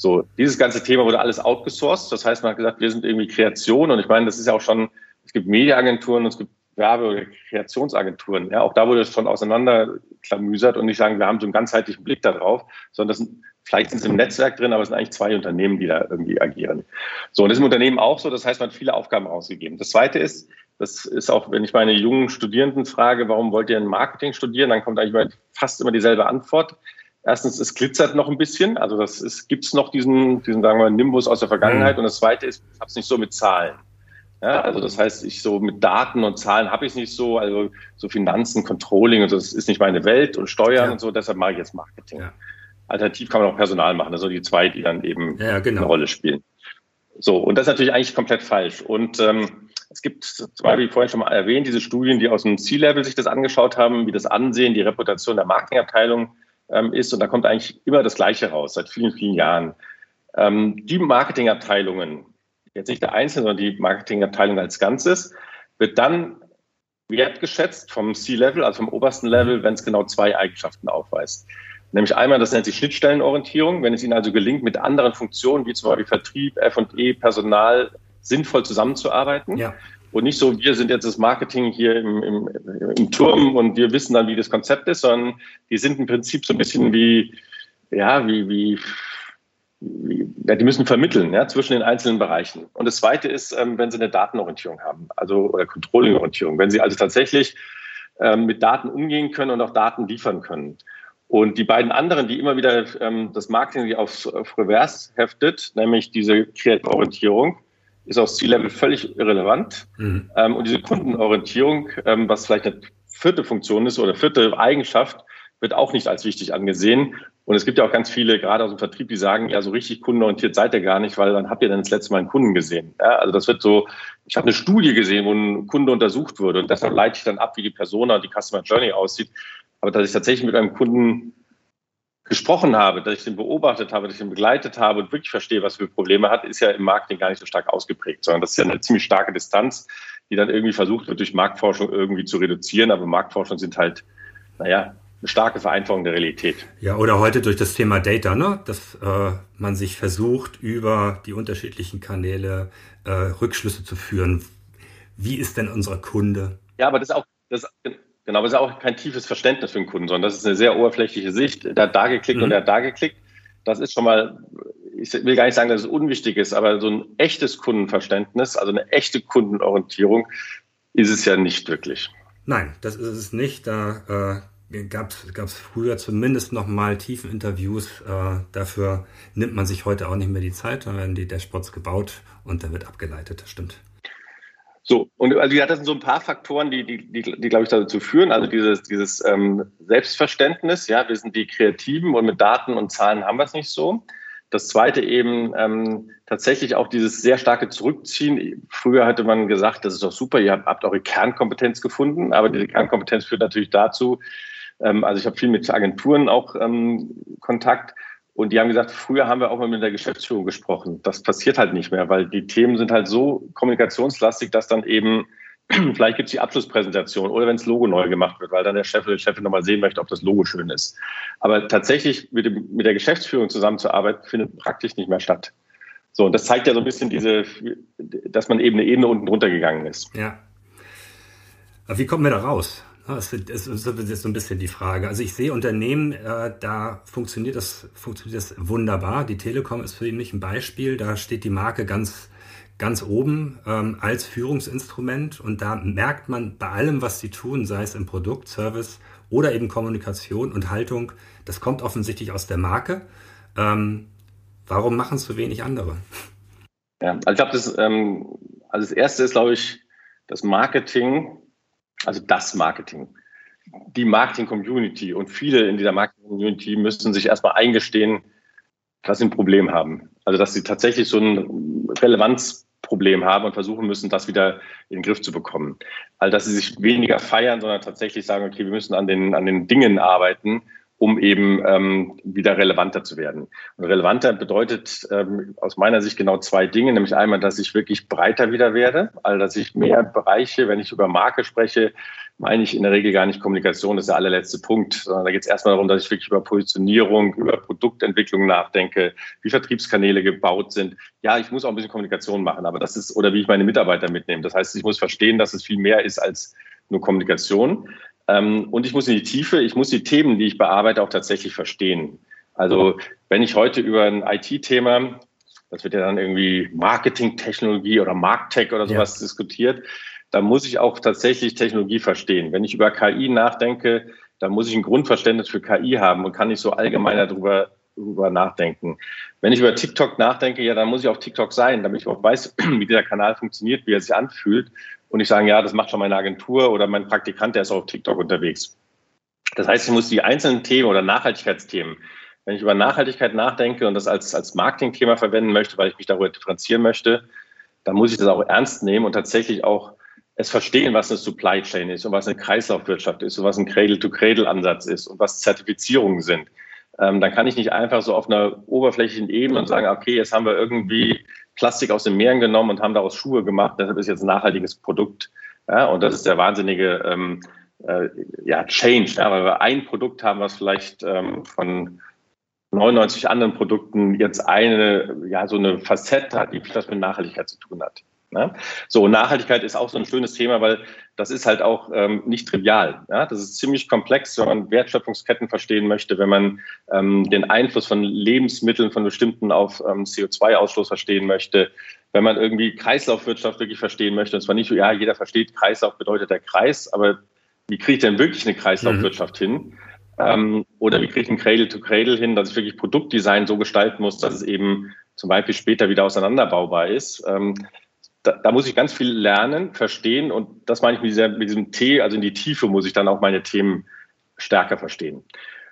So, dieses ganze Thema wurde alles outgesourced. Das heißt, man hat gesagt, wir sind irgendwie Kreation. Und ich meine, das ist ja auch schon, es gibt Mediaagenturen und es gibt Werbe- oder Kreationsagenturen. Ja, auch da wurde es schon auseinanderklamüsert und nicht sagen, wir haben so einen ganzheitlichen Blick darauf, sondern das sind, vielleicht sind sie im Netzwerk drin, aber es sind eigentlich zwei Unternehmen, die da irgendwie agieren. So, und das ist im Unternehmen auch so. Das heißt, man hat viele Aufgaben ausgegeben. Das zweite ist, das ist auch, wenn ich meine jungen Studierenden frage, warum wollt ihr ein Marketing studieren, dann kommt eigentlich fast immer dieselbe Antwort. Erstens, es glitzert noch ein bisschen, also das ist, gibt's noch diesen, diesen, sagen wir, Nimbus aus der Vergangenheit. Mhm. Und das zweite ist, ich habe es nicht so mit Zahlen. Ja, also das heißt, ich so mit Daten und Zahlen habe ich es nicht so, also so Finanzen, Controlling und so, das ist nicht meine Welt und Steuern ja. und so, deshalb mache ich jetzt Marketing. Ja. Alternativ kann man auch Personal machen, also die zwei, die dann eben genau. eine Rolle spielen. So, und das ist natürlich eigentlich komplett falsch. Und ähm, es gibt, zwar wie vorhin schon mal erwähnt, diese Studien, die aus dem C-Level sich das angeschaut haben, wie das Ansehen, die Reputation der Marketingabteilung ähm, ist. Und da kommt eigentlich immer das Gleiche raus, seit vielen, vielen Jahren. Ähm, die Marketingabteilungen, jetzt nicht der Einzelne, sondern die Marketingabteilung als Ganzes, wird dann wertgeschätzt vom C-Level, also vom obersten Level, wenn es genau zwei Eigenschaften aufweist. Nämlich einmal, das nennt sich Schnittstellenorientierung, wenn es Ihnen also gelingt, mit anderen Funktionen wie zum Beispiel Vertrieb, F&E, Personal sinnvoll zusammenzuarbeiten. Ja. Und nicht so, wir sind jetzt das Marketing hier im, im, im Turm und wir wissen dann, wie das Konzept ist, sondern die sind im Prinzip so ein bisschen wie, ja, wie, wie, ja, die müssen vermitteln ja, zwischen den einzelnen Bereichen. Und das Zweite ist, ähm, wenn Sie eine Datenorientierung haben, also oder Controlling-Orientierung, wenn Sie also tatsächlich ähm, mit Daten umgehen können und auch Daten liefern können. Und die beiden anderen, die immer wieder ähm, das Marketing auf, auf Reverse heftet, nämlich diese Kreativorientierung, ist aus C-Level völlig irrelevant. Mhm. Ähm, und diese Kundenorientierung, ähm, was vielleicht eine vierte Funktion ist oder vierte Eigenschaft, wird auch nicht als wichtig angesehen. Und es gibt ja auch ganz viele, gerade aus dem Vertrieb, die sagen, ja, so richtig kundenorientiert seid ihr gar nicht, weil dann habt ihr dann das letzte Mal einen Kunden gesehen. Ja, also das wird so, ich habe eine Studie gesehen, wo ein Kunde untersucht wurde und deshalb leite ich dann ab, wie die Persona und die Customer Journey aussieht. Aber dass ich tatsächlich mit einem Kunden gesprochen habe, dass ich den beobachtet habe, dass ich ihn begleitet habe und wirklich verstehe, was für Probleme hat, ist ja im Marketing gar nicht so stark ausgeprägt, sondern das ist ja eine ziemlich starke Distanz, die dann irgendwie versucht wird, durch Marktforschung irgendwie zu reduzieren. Aber Marktforschung sind halt, naja, eine starke Vereinfachung der Realität. Ja, oder heute durch das Thema Data, ne? dass äh, man sich versucht, über die unterschiedlichen Kanäle äh, Rückschlüsse zu führen. Wie ist denn unser Kunde? Ja, aber das ist auch, das, Genau, aber es ist auch kein tiefes Verständnis für den Kunden, sondern das ist eine sehr oberflächliche Sicht. Der hat da geklickt mhm. und der hat da geklickt. Das ist schon mal, ich will gar nicht sagen, dass es unwichtig ist, aber so ein echtes Kundenverständnis, also eine echte Kundenorientierung, ist es ja nicht wirklich. Nein, das ist es nicht. Da äh, gab es früher zumindest noch mal tiefen Interviews. Äh, dafür nimmt man sich heute auch nicht mehr die Zeit. Da werden die Dashboards gebaut und dann wird abgeleitet. Das stimmt. So, und also ja, das sind so ein paar Faktoren, die, die, die, die glaube ich, dazu führen. Also dieses, dieses ähm, Selbstverständnis, ja, wir sind die Kreativen und mit Daten und Zahlen haben wir es nicht so. Das zweite eben ähm, tatsächlich auch dieses sehr starke Zurückziehen. Früher hatte man gesagt, das ist doch super, ihr habt, habt eure Kernkompetenz gefunden, aber diese Kernkompetenz führt natürlich dazu, ähm, also ich habe viel mit Agenturen auch ähm, Kontakt, und die haben gesagt, früher haben wir auch mal mit der Geschäftsführung gesprochen. Das passiert halt nicht mehr, weil die Themen sind halt so kommunikationslastig, dass dann eben, (clears throat) vielleicht gibt es die Abschlusspräsentation oder wenn das Logo neu gemacht wird, weil dann der Chef oder die Chefin nochmal sehen möchte, ob das Logo schön ist. Aber tatsächlich mit, dem, mit der Geschäftsführung zusammenzuarbeiten, findet praktisch nicht mehr statt. So, und das zeigt ja so ein bisschen diese, dass man eben eine Ebene unten drunter gegangen ist. Ja. Aber wie kommen wir da raus? Das ist so ein bisschen die Frage. Also ich sehe Unternehmen, äh, da funktioniert das, funktioniert das wunderbar. Die Telekom ist für mich ein Beispiel. Da steht die Marke ganz, ganz oben ähm, als Führungsinstrument und da merkt man bei allem, was sie tun, sei es im Produkt, Service oder eben Kommunikation und Haltung, das kommt offensichtlich aus der Marke. Ähm, warum machen es so wenig andere? Ja, also ich glaube, das, ähm, also das erste ist, glaube ich, das Marketing, also das Marketing, die Marketing-Community und viele in dieser Marketing-Community müssen sich erstmal eingestehen, dass sie ein Problem haben. Also dass sie tatsächlich so ein Relevanzproblem haben und versuchen müssen, das wieder in den Griff zu bekommen. Also dass sie sich weniger feiern, sondern tatsächlich sagen, okay, wir müssen an den, an den Dingen arbeiten, um eben ähm, wieder relevanter zu werden. Und relevanter bedeutet ähm, aus meiner Sicht genau zwei Dinge, nämlich einmal, dass ich wirklich breiter wieder werde, also dass ich mehr Bereiche, wenn ich über Marke spreche, meine ich in der Regel gar nicht Kommunikation, das ist der allerletzte Punkt, sondern da geht es erstmal darum, dass ich wirklich über Positionierung, über Produktentwicklung nachdenke, wie Vertriebskanäle gebaut sind. Ja, ich muss auch ein bisschen Kommunikation machen, aber das ist, oder wie ich meine Mitarbeiter mitnehme. Das heißt, ich muss verstehen, dass es viel mehr ist als nur Kommunikation. Ähm, und ich muss in die Tiefe, ich muss die Themen, die ich bearbeite, auch tatsächlich verstehen. Also wenn ich heute über ein IT-Thema, das wird ja dann irgendwie Marketing-Technologie oder Marktech oder sowas ja. diskutiert, da muss ich auch tatsächlich Technologie verstehen. Wenn ich über KI nachdenke, dann muss ich ein Grundverständnis für KI haben und kann nicht so allgemeiner darüber, darüber nachdenken. Wenn ich über TikTok nachdenke, ja, dann muss ich auf TikTok sein, damit ich auch weiß, (clears throat) wie dieser Kanal funktioniert, wie er sich anfühlt und ich sagen, ja, das macht schon meine Agentur oder mein Praktikant, der ist auf TikTok unterwegs. Das heißt, ich muss die einzelnen Themen oder Nachhaltigkeitsthemen, wenn ich über Nachhaltigkeit nachdenke und das als, als Marketingthema verwenden möchte, weil ich mich darüber differenzieren möchte, dann muss ich das auch ernst nehmen und tatsächlich auch es verstehen, was eine Supply Chain ist und was eine Kreislaufwirtschaft ist und was ein Cradle-to-Cradle-Ansatz ist und was Zertifizierungen sind. Ähm, dann kann ich nicht einfach so auf einer oberflächlichen Ebene und sagen, okay, jetzt haben wir irgendwie Plastik aus den Meeren genommen und haben daraus Schuhe gemacht. Deshalb ist jetzt ein nachhaltiges Produkt. Ja, und das ist der wahnsinnige ähm, äh, ja, Change, ja, weil wir ein Produkt haben, was vielleicht ähm, von 99 anderen Produkten jetzt eine, ja, so eine Facette hat, die viel was mit Nachhaltigkeit zu tun hat. Ne? So, Nachhaltigkeit ist auch so ein schönes Thema, weil das ist halt auch ähm, nicht trivial. Ja? Das ist ziemlich komplex, wenn man Wertschöpfungsketten verstehen möchte, wenn man ähm, den Einfluss von Lebensmitteln, von bestimmten auf ähm, CO2-Ausstoß verstehen möchte, wenn man irgendwie Kreislaufwirtschaft wirklich verstehen möchte. Und zwar nicht so, ja, jeder versteht, Kreislauf bedeutet der Kreis, aber wie kriege ich denn wirklich eine Kreislaufwirtschaft mhm. hin? Ähm, oder wie kriege ich ein Cradle-to-Cradle hin, dass ich wirklich Produktdesign so gestalten muss, dass es eben zum Beispiel später wieder auseinanderbaubar ist. Ähm, da, da, muss ich ganz viel lernen, verstehen und das meine ich mit, dieser, mit diesem T, also in die Tiefe muss ich dann auch meine Themen stärker verstehen.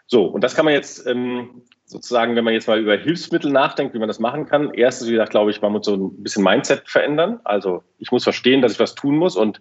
So, und das kann man jetzt ähm, sozusagen, wenn man jetzt mal über Hilfsmittel nachdenkt, wie man das machen kann. Erstens, wie gesagt, glaube ich, man muss so ein bisschen Mindset verändern. Also ich muss verstehen, dass ich was tun muss und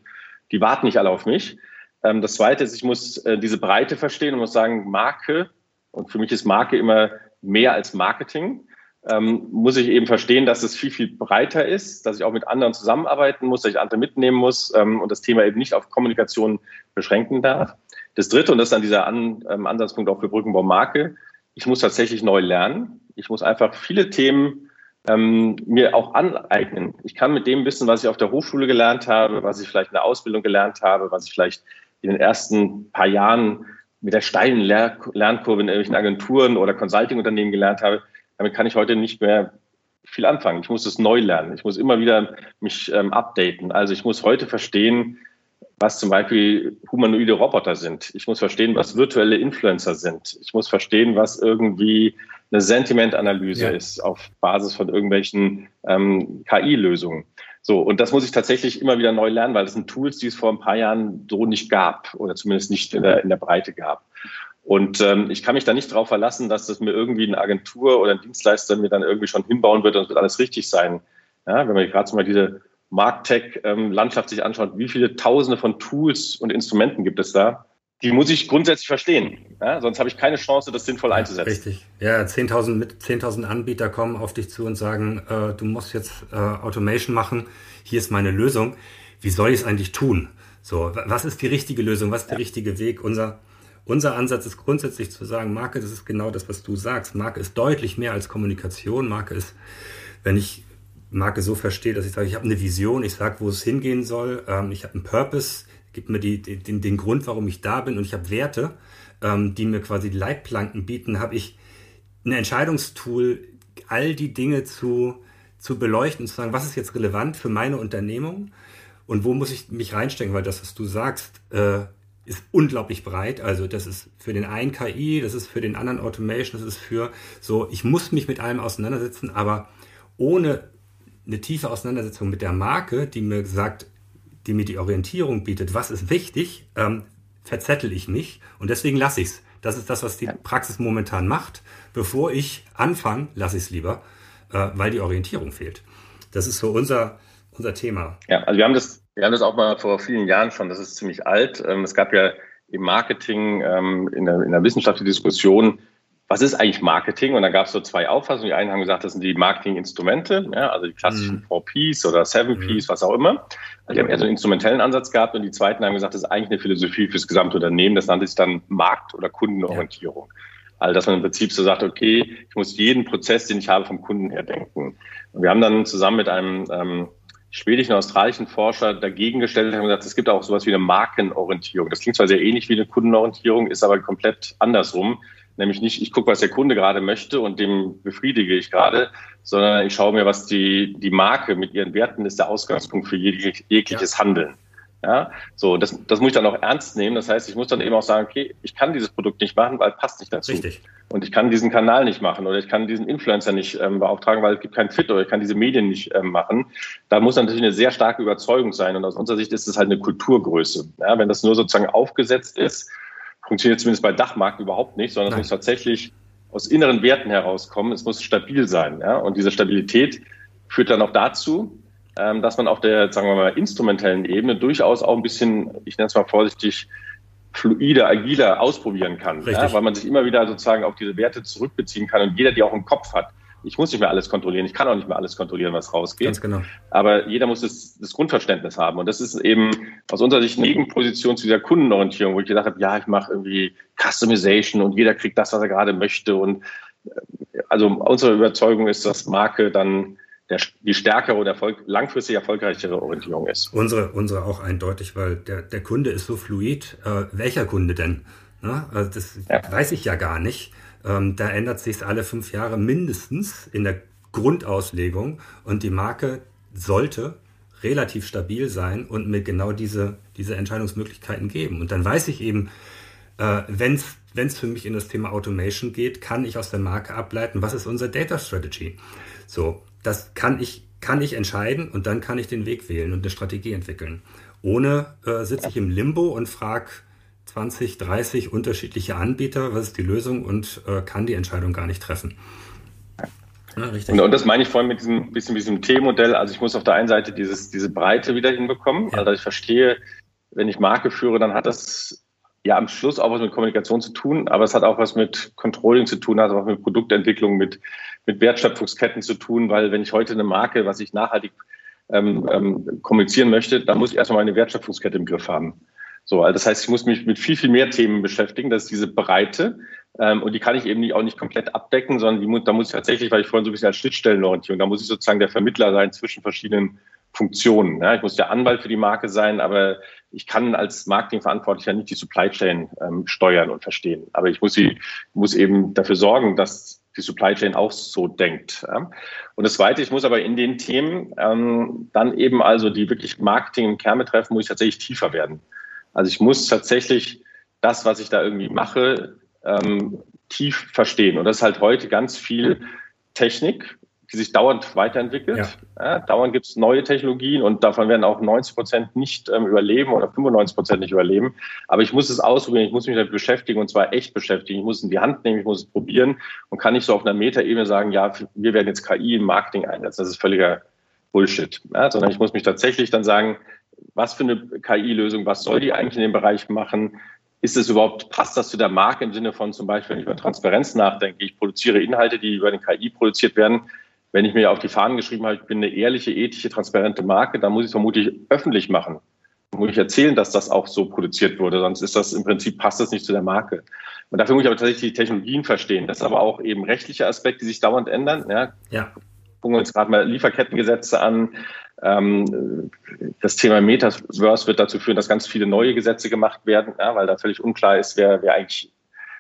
die warten nicht alle auf mich. Ähm, das Zweite ist, ich muss äh, diese Breite verstehen und muss sagen, Marke, und für mich ist Marke immer mehr als Marketing ähm, muss ich eben verstehen, dass es viel, viel breiter ist, dass ich auch mit anderen zusammenarbeiten muss, dass ich andere mitnehmen muss ähm, und das Thema eben nicht auf Kommunikation beschränken darf. Das Dritte, und das ist dann dieser An ähm, Ansatzpunkt auch für Brückenbau Marke, ich muss tatsächlich neu lernen. Ich muss einfach viele Themen ähm, mir auch aneignen. Ich kann mit dem Wissen, was ich auf der Hochschule gelernt habe, was ich vielleicht in der Ausbildung gelernt habe, was ich vielleicht in den ersten paar Jahren mit der steilen Lernkurve in irgendwelchen Agenturen oder Consulting-Unternehmen gelernt habe, damit kann ich heute nicht mehr viel anfangen. Ich muss es neu lernen. Ich muss immer wieder mich ähm, updaten. Also ich muss heute verstehen, was zum Beispiel humanoide Roboter sind. Ich muss verstehen, was virtuelle Influencer sind. Ich muss verstehen, was irgendwie eine Sentimentanalyse ja. ist auf Basis von irgendwelchen ähm, KI-Lösungen. So, und das muss ich tatsächlich immer wieder neu lernen, weil das sind Tools, die es vor ein paar Jahren so nicht gab oder zumindest nicht in der, in der Breite gab. Und ähm, ich kann mich da nicht darauf verlassen, dass das mir irgendwie eine Agentur oder ein Dienstleister mir dann irgendwie schon hinbauen wird und es wird alles richtig sein. Ja, wenn man gerade mal diese Marktech-Landschaft sich anschaut, wie viele Tausende von Tools und Instrumenten gibt es da? Die muss ich grundsätzlich verstehen. Ja, sonst habe ich keine Chance, das sinnvoll einzusetzen. Richtig. Ja, 10.000 10 Anbieter kommen auf dich zu und sagen, äh, du musst jetzt äh, Automation machen. Hier ist meine Lösung. Wie soll ich es eigentlich tun? So, was ist die richtige Lösung? Was ist der richtige Weg? Unser unser Ansatz ist grundsätzlich zu sagen, Marke, das ist genau das, was du sagst. Marke ist deutlich mehr als Kommunikation. Marke ist, wenn ich Marke so verstehe, dass ich sage, ich habe eine Vision, ich sage, wo es hingehen soll, ähm, ich habe einen Purpose, gibt mir die, den, den Grund, warum ich da bin und ich habe Werte, ähm, die mir quasi Leitplanken bieten, habe ich ein Entscheidungstool, all die Dinge zu, zu beleuchten und zu sagen, was ist jetzt relevant für meine Unternehmung und wo muss ich mich reinstecken, weil das, was du sagst, äh, ist unglaublich breit. Also das ist für den einen KI, das ist für den anderen Automation, das ist für so, ich muss mich mit allem auseinandersetzen, aber ohne eine tiefe Auseinandersetzung mit der Marke, die mir sagt, die mir die Orientierung bietet, was ist wichtig, ähm, verzettel ich mich und deswegen lasse ich es. Das ist das, was die Praxis momentan macht. Bevor ich anfange, lasse ich es lieber, äh, weil die Orientierung fehlt. Das ist so unser, unser Thema. Ja, also wir haben das wir haben das auch mal vor vielen Jahren schon, das ist ziemlich alt. Ähm, es gab ja im Marketing, ähm, in der, in der Wissenschaft die Diskussion, was ist eigentlich Marketing? Und da gab es so zwei Auffassungen. Die einen haben gesagt, das sind die Marketinginstrumente, ja, also die klassischen mhm. 4Ps oder 7Ps, mhm. was auch immer. Also die haben eher so einen instrumentellen Ansatz gehabt und die zweiten haben gesagt, das ist eigentlich eine Philosophie fürs gesamte Unternehmen. Das nannte sich dann Markt- oder Kundenorientierung. Ja. Also dass man im Prinzip so sagt, okay, ich muss jeden Prozess, den ich habe, vom Kunden her denken. Und wir haben dann zusammen mit einem ähm, schwedischen und australischen Forscher dagegen gestellt haben gesagt, es gibt auch sowas wie eine Markenorientierung. Das klingt zwar sehr ähnlich wie eine Kundenorientierung, ist aber komplett andersrum. Nämlich nicht, ich gucke, was der Kunde gerade möchte und dem befriedige ich gerade, sondern ich schaue mir, was die, die Marke mit ihren Werten ist, der Ausgangspunkt für jegliches. Handeln. Ja, so, das, das muss ich dann auch ernst nehmen. Das heißt, ich muss dann eben auch sagen, okay, ich kann dieses Produkt nicht machen, weil es passt nicht dazu. Richtig. Und ich kann diesen Kanal nicht machen oder ich kann diesen Influencer nicht ähm, beauftragen, weil es gibt keinen Fit oder ich kann diese Medien nicht ähm, machen. Da muss natürlich eine sehr starke Überzeugung sein. Und aus unserer Sicht ist es halt eine Kulturgröße. Ja, wenn das nur sozusagen aufgesetzt ist, funktioniert zumindest bei Dachmarken überhaupt nicht, sondern es muss tatsächlich aus inneren Werten herauskommen. Es muss stabil sein. Ja? Und diese Stabilität führt dann auch dazu, dass man auf der, sagen wir mal, instrumentellen Ebene durchaus auch ein bisschen, ich nenne es mal vorsichtig, fluider, agiler ausprobieren kann. Ja, weil man sich immer wieder sozusagen auf diese Werte zurückbeziehen kann und jeder die auch im Kopf hat. Ich muss nicht mehr alles kontrollieren, ich kann auch nicht mehr alles kontrollieren, was rausgeht. Ganz genau. Aber jeder muss das, das Grundverständnis haben. Und das ist eben aus unserer Sicht eine Gegenposition zu dieser Kundenorientierung, wo ich gesagt habe, ja, ich mache irgendwie Customization und jeder kriegt das, was er gerade möchte. Und äh, also unsere Überzeugung ist, dass Marke dann der, die stärkere oder Erfolg, langfristig erfolgreichere Orientierung ist. Unsere, unsere auch eindeutig, weil der, der Kunde ist so fluid. Äh, welcher Kunde denn? Na, also das ja. weiß ich ja gar nicht. Ähm, da ändert sich alle fünf Jahre mindestens in der Grundauslegung und die Marke sollte relativ stabil sein und mir genau diese, diese Entscheidungsmöglichkeiten geben. Und dann weiß ich eben, äh, wenn es für mich in das Thema Automation geht, kann ich aus der Marke ableiten, was ist unsere Data Strategy. So, das kann ich, kann ich entscheiden und dann kann ich den Weg wählen und eine Strategie entwickeln. Ohne äh, sitze ich im Limbo und frage 20, 30 unterschiedliche Anbieter, was ist die Lösung und äh, kann die Entscheidung gar nicht treffen. Ja, richtig. Und, und, das meine ich vorhin mit diesem bisschen mit diesem T-Modell. Also ich muss auf der einen Seite dieses, diese Breite wieder hinbekommen. Ja. Also ich verstehe, wenn ich Marke führe, dann hat das ja am Schluss auch was mit Kommunikation zu tun, aber es hat auch was mit Controlling zu tun, also auch mit Produktentwicklung, mit, mit Wertschöpfungsketten zu tun, weil wenn ich heute eine Marke, was ich nachhaltig ähm, ähm, kommunizieren möchte, dann muss ich erstmal meine Wertschöpfungskette im Griff haben. So, also das heißt, ich muss mich mit viel, viel mehr Themen beschäftigen. Das ist diese Breite. Ähm, und die kann ich eben nicht, auch nicht komplett abdecken, sondern die, da muss ich tatsächlich, weil ich vorhin so ein bisschen als Schnittstellenorientierung, da muss ich sozusagen der Vermittler sein zwischen verschiedenen Funktionen. Ja, ich muss der Anwalt für die Marke sein, aber ich kann als Marketingverantwortlicher nicht die Supply Chain ähm, steuern und verstehen. Aber ich muss sie, muss eben dafür sorgen, dass die Supply Chain auch so denkt. Und das Zweite, ich muss aber in den Themen ähm, dann eben also die wirklich Marketing im Kern betreffen, muss ich tatsächlich tiefer werden. Also ich muss tatsächlich das, was ich da irgendwie mache, ähm, tief verstehen. Und das ist halt heute ganz viel Technik, die sich dauernd weiterentwickelt. Ja. Dauernd gibt es neue Technologien und davon werden auch 90 Prozent nicht ähm, überleben oder 95 Prozent nicht überleben. Aber ich muss es ausprobieren, ich muss mich damit beschäftigen und zwar echt beschäftigen. Ich muss es in die Hand nehmen, ich muss es probieren und kann nicht so auf einer Metaebene sagen, ja, wir werden jetzt KI im Marketing einsetzen. Das ist völliger Bullshit. Ja, sondern ich muss mich tatsächlich dann sagen, was für eine KI-Lösung, was soll die eigentlich in dem Bereich machen? Ist es überhaupt, passt das zu der Marke im Sinne von zum Beispiel, wenn ich über Transparenz nachdenke, ich produziere Inhalte, die über den KI produziert werden, wenn ich mir auf die Fahnen geschrieben habe, ich bin eine ehrliche, ethische, transparente Marke, dann muss ich es vermutlich öffentlich machen. Dann muss ich erzählen, dass das auch so produziert wurde, sonst ist das im Prinzip, passt das nicht zu der Marke. Und dafür muss ich aber tatsächlich die Technologien verstehen. Das ist aber auch eben rechtliche Aspekte, die sich dauernd ändern. Ja. ja. Gucken wir uns gerade mal Lieferkettengesetze an. Ähm, das Thema Metaverse wird dazu führen, dass ganz viele neue Gesetze gemacht werden, weil da völlig unklar ist, wer, wer eigentlich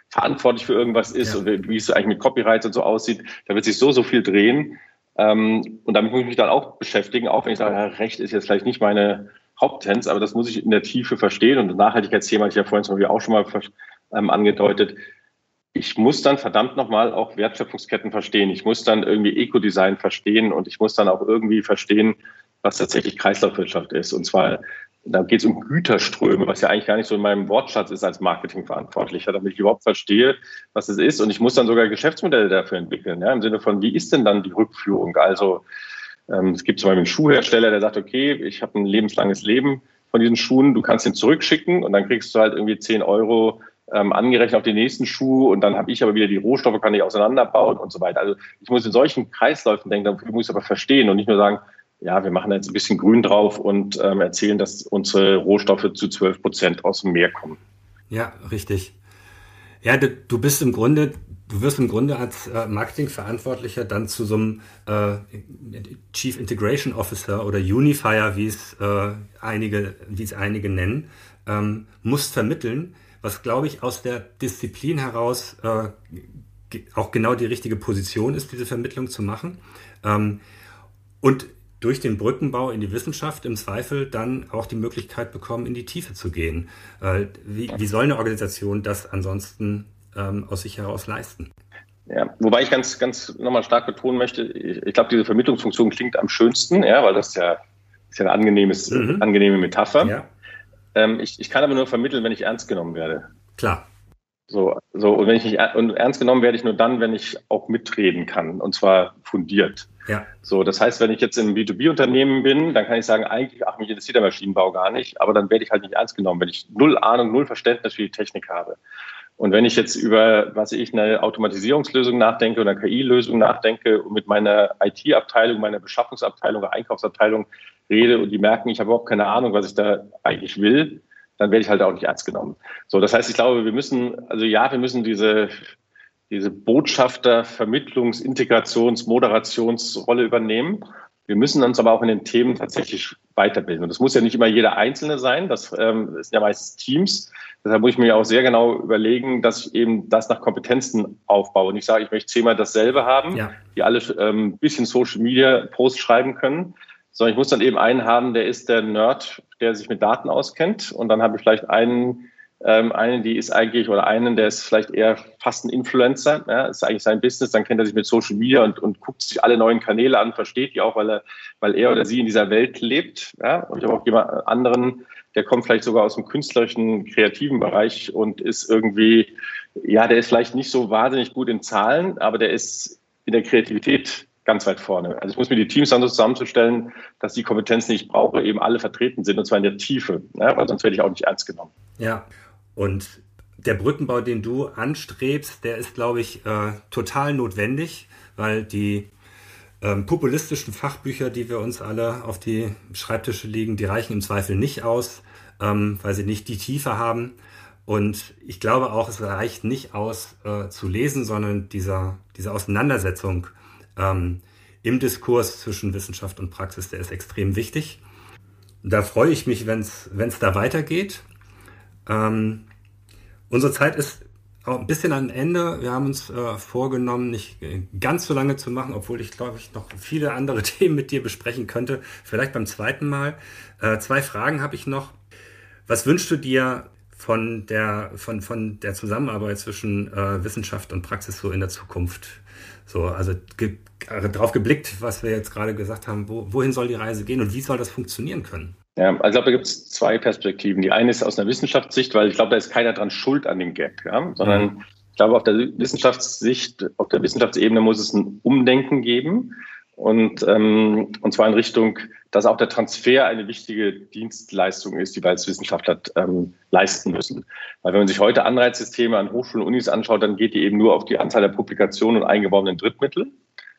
verantwortlich für irgendwas ist ja. und wie es eigentlich mit Copyright und so aussieht. Da wird sich so, so viel drehen. Ähm, und damit muss ich mich dann auch beschäftigen, auch wenn ich sage, ja, Recht ist jetzt vielleicht nicht meine, Haupttrends, aber das muss ich in der Tiefe verstehen. Und das Nachhaltigkeitsthema hatte ich ja vorhin zum Beispiel auch schon mal ähm, angedeutet. Ich muss dann verdammt nochmal auch Wertschöpfungsketten verstehen. Ich muss dann irgendwie Ecodesign verstehen und ich muss dann auch irgendwie verstehen, was tatsächlich Kreislaufwirtschaft ist. Und zwar, da geht es um Güterströme, was ja eigentlich gar nicht so in meinem Wortschatz ist als Marketingverantwortlicher, damit ich überhaupt verstehe, was es ist. Und ich muss dann sogar Geschäftsmodelle dafür entwickeln, ja, im Sinne von, wie ist denn dann die Rückführung? Also ähm, es gibt zum Beispiel einen Schuhhersteller, der sagt, okay, ich habe ein lebenslanges Leben von diesen Schuhen, du kannst ihn zurückschicken und dann kriegst du halt irgendwie 10 Euro ähm, angerechnet auf den nächsten Schuh und dann habe ich aber wieder die Rohstoffe, kann ich auseinanderbauen und so weiter. Also ich muss in solchen Kreisläufen denken, dafür muss ich aber verstehen und nicht nur sagen, ja, wir machen jetzt ein bisschen Grün drauf und ähm, erzählen, dass unsere Rohstoffe zu 12 Prozent aus dem Meer kommen. Ja, richtig. Ja, du, du bist im Grunde, du wirst im Grunde als äh, Marketingverantwortlicher dann zu so einem äh, Chief Integration Officer oder Unifier, wie es äh, einige, wie es einige nennen, ähm, musst vermitteln, was glaube ich aus der Disziplin heraus äh, auch genau die richtige Position ist, diese Vermittlung zu machen. Ähm, und durch den Brückenbau in die Wissenschaft im Zweifel dann auch die Möglichkeit bekommen, in die Tiefe zu gehen. Äh, wie, wie soll eine Organisation das ansonsten ähm, aus sich heraus leisten? Ja, wobei ich ganz, ganz nochmal stark betonen möchte, ich, ich glaube, diese Vermittlungsfunktion klingt am schönsten, ja, weil das ja, ist ja eine angenehmes, mhm. angenehme Metapher. Ja. Ähm, ich, ich kann aber nur vermitteln, wenn ich ernst genommen werde. Klar. So, so, und wenn ich nicht, und ernst genommen werde ich nur dann, wenn ich auch mitreden kann, und zwar fundiert. Ja. So, das heißt, wenn ich jetzt im B2B-Unternehmen bin, dann kann ich sagen, eigentlich, ach, mich interessiert der Maschinenbau gar nicht, aber dann werde ich halt nicht ernst genommen, wenn ich null Ahnung, null Verständnis für die Technik habe. Und wenn ich jetzt über, was ich, eine Automatisierungslösung nachdenke oder KI-Lösung nachdenke und mit meiner IT-Abteilung, meiner Beschaffungsabteilung oder Einkaufsabteilung rede und die merken, ich habe überhaupt keine Ahnung, was ich da eigentlich will, dann werde ich halt auch nicht ernst genommen. So, das heißt, ich glaube, wir müssen, also ja, wir müssen diese, diese Botschafter, Vermittlungs-, Integrations-, Moderationsrolle übernehmen. Wir müssen uns aber auch in den Themen tatsächlich weiterbilden. Und das muss ja nicht immer jeder Einzelne sein. Das, ähm, das sind ja meistens Teams. Deshalb muss ich mir auch sehr genau überlegen, dass ich eben das nach Kompetenzen aufbaue. Und ich sage, ich möchte zehnmal dasselbe haben, ja. die alle ähm, ein bisschen Social Media Posts schreiben können sondern ich muss dann eben einen haben, der ist der Nerd, der sich mit Daten auskennt. Und dann habe ich vielleicht einen, ähm, einen, die ist eigentlich, oder einen, der ist vielleicht eher fast ein Influencer, ja, ist eigentlich sein Business, dann kennt er sich mit Social Media und, und guckt sich alle neuen Kanäle an, versteht die auch, weil er, weil er oder sie in dieser Welt lebt. Ja. Und ich habe auch jemand anderen, der kommt vielleicht sogar aus dem künstlerischen, kreativen Bereich und ist irgendwie, ja, der ist vielleicht nicht so wahnsinnig gut in Zahlen, aber der ist in der Kreativität ganz weit vorne. Also ich muss mir die Teams dann so zusammenzustellen, dass die Kompetenzen, die ich brauche, eben alle vertreten sind und zwar in der Tiefe, ne? weil sonst werde ich auch nicht ernst genommen. Ja, und der Brückenbau, den du anstrebst, der ist, glaube ich, äh, total notwendig, weil die ähm, populistischen Fachbücher, die wir uns alle auf die Schreibtische legen, die reichen im Zweifel nicht aus, ähm, weil sie nicht die Tiefe haben. Und ich glaube auch, es reicht nicht aus äh, zu lesen, sondern dieser, diese Auseinandersetzung ähm, im Diskurs zwischen Wissenschaft und Praxis, der ist extrem wichtig. Da freue ich mich, wenn es da weitergeht. Ähm, unsere Zeit ist auch ein bisschen am Ende. Wir haben uns äh, vorgenommen, nicht ganz so lange zu machen, obwohl ich glaube ich noch viele andere (laughs) Themen mit dir besprechen könnte. Vielleicht beim zweiten Mal. Äh, zwei Fragen habe ich noch. Was wünschst du dir von der, von, von der Zusammenarbeit zwischen äh, Wissenschaft und Praxis so in der Zukunft? So, also ge äh, drauf geblickt, was wir jetzt gerade gesagt haben, wo, wohin soll die Reise gehen und wie soll das funktionieren können? Ja, also ich glaube, da gibt es zwei Perspektiven. Die eine ist aus einer Wissenschaftssicht, weil ich glaube, da ist keiner dran schuld an dem Gap, ja? sondern mhm. ich glaube, auf der Wissenschaftssicht, auf der Wissenschaftsebene muss es ein Umdenken geben. Und, ähm, und zwar in Richtung, dass auch der Transfer eine wichtige Dienstleistung ist, die wir als Wissenschaftler ähm, leisten müssen. Weil wenn man sich heute Anreizsysteme an Hochschulen und Unis anschaut, dann geht die eben nur auf die Anzahl der Publikationen und eingeworbenen Drittmittel.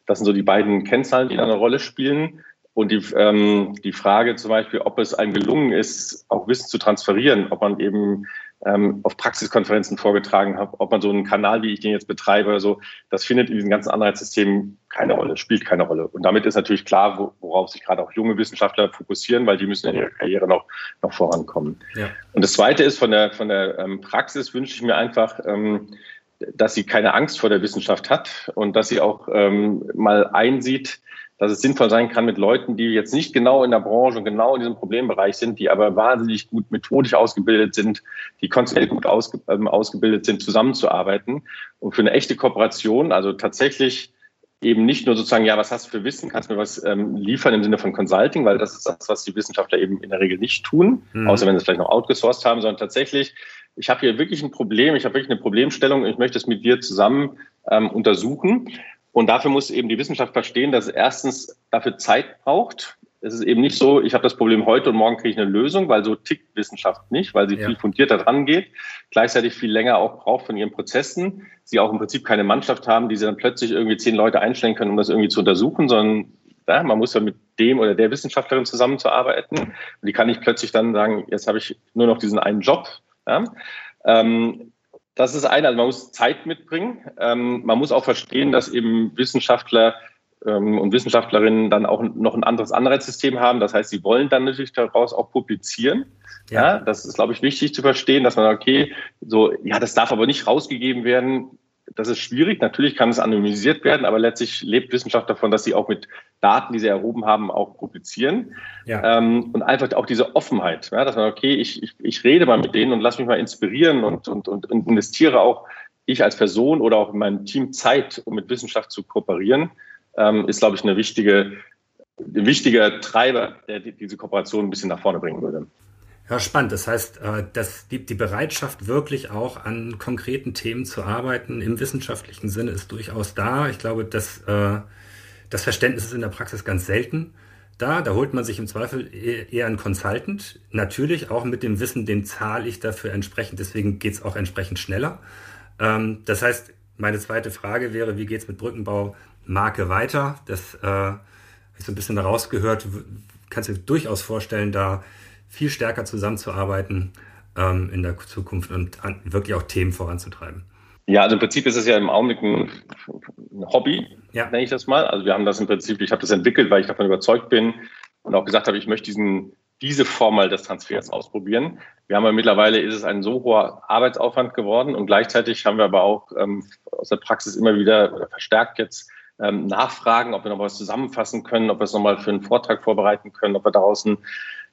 Das sind so die beiden Kennzahlen, die da eine Rolle spielen. Und die, ähm, die Frage zum Beispiel, ob es einem gelungen ist, auch Wissen zu transferieren, ob man eben ähm, auf Praxiskonferenzen vorgetragen habe, ob man so einen Kanal, wie ich den jetzt betreibe oder so, das findet in diesen ganzen Anreizsystemen keine Rolle, spielt keine Rolle. Und damit ist natürlich klar, worauf sich gerade auch junge Wissenschaftler fokussieren, weil die müssen in ihrer Karriere noch, noch vorankommen. Ja. Und das Zweite ist, von der, von der ähm, Praxis wünsche ich mir einfach, ähm, dass sie keine Angst vor der Wissenschaft hat und dass sie auch ähm, mal einsieht, dass es sinnvoll sein kann, mit Leuten, die jetzt nicht genau in der Branche und genau in diesem Problembereich sind, die aber wahnsinnig gut methodisch ausgebildet sind, die konzeptuell gut ausge, ähm, ausgebildet sind, zusammenzuarbeiten. Und für eine echte Kooperation, also tatsächlich eben nicht nur sozusagen, ja, was hast du für Wissen, kannst du mir was ähm, liefern im Sinne von Consulting, weil das ist das, was die Wissenschaftler eben in der Regel nicht tun, mhm. außer wenn sie es vielleicht noch outgesourced haben, sondern tatsächlich, ich habe hier wirklich ein Problem, ich habe wirklich eine Problemstellung und ich möchte es mit dir zusammen ähm, untersuchen. Und dafür muss eben die Wissenschaft verstehen, dass es erstens dafür Zeit braucht, es ist eben nicht so, ich habe das Problem heute und morgen kriege ich eine Lösung, weil so tickt Wissenschaft nicht, weil sie ja. viel fundierter dran geht, gleichzeitig viel länger auch braucht von ihren Prozessen, sie auch im Prinzip keine Mannschaft haben, die sie dann plötzlich irgendwie zehn Leute einstellen können, um das irgendwie zu untersuchen, sondern ja, man muss ja mit dem oder der Wissenschaftlerin zusammenzuarbeiten. Und die kann nicht plötzlich dann sagen, jetzt habe ich nur noch diesen einen Job. Ja? Ähm, das ist eine, also man muss Zeit mitbringen. Ähm, man muss auch verstehen, dass eben Wissenschaftler ähm, und Wissenschaftlerinnen dann auch noch ein anderes Anreizsystem haben. Das heißt, sie wollen dann natürlich daraus auch publizieren. Ja. ja. das ist, glaube ich, wichtig zu verstehen, dass man, okay, so, ja, das darf aber nicht rausgegeben werden. Das ist schwierig. Natürlich kann es anonymisiert werden, aber letztlich lebt Wissenschaft davon, dass sie auch mit Daten, die sie erhoben haben, auch publizieren. Ja. Ähm, und einfach auch diese Offenheit, ja, dass man, okay, ich, ich, ich rede mal mit denen und lass mich mal inspirieren und, und, und investiere auch ich als Person oder auch in meinem Team Zeit, um mit Wissenschaft zu kooperieren ähm, ist, glaube ich, eine wichtige, ein wichtiger Treiber, der diese Kooperation ein bisschen nach vorne bringen würde. Ja, spannend. Das heißt, äh, dass die, die Bereitschaft, wirklich auch an konkreten Themen zu arbeiten, im wissenschaftlichen Sinne, ist durchaus da. Ich glaube, dass äh, das Verständnis ist in der Praxis ganz selten da. Da holt man sich im Zweifel e-, eher einen Consultant. Natürlich auch mit dem Wissen, den zahle ich dafür entsprechend. Deswegen geht es auch entsprechend schneller. Ähm, das heißt, meine zweite Frage wäre, wie geht es mit Brückenbau Marke weiter. Das äh, habe ich so ein bisschen daraus gehört. Kannst du dir durchaus vorstellen, da viel stärker zusammenzuarbeiten ähm, in der Zukunft und an, wirklich auch Themen voranzutreiben. Ja, also im Prinzip ist es ja im Augenblick ein, Hobby, ja. nenne ich das mal. Also wir haben das im Prinzip, ich habe das entwickelt, weil ich davon überzeugt bin und auch gesagt habe, ich möchte diesen, diese Form mal des Transfers ausprobieren. Wir haben ja mittlerweile ist es ein so hoher Arbeitsaufwand geworden und gleichzeitig haben wir aber auch ähm, aus der Praxis immer wieder verstärkt jetzt ähm, nachfragen, ob wir noch was zusammenfassen können, ob wir es nochmal für einen Vortrag vorbereiten können, ob wir daraus ein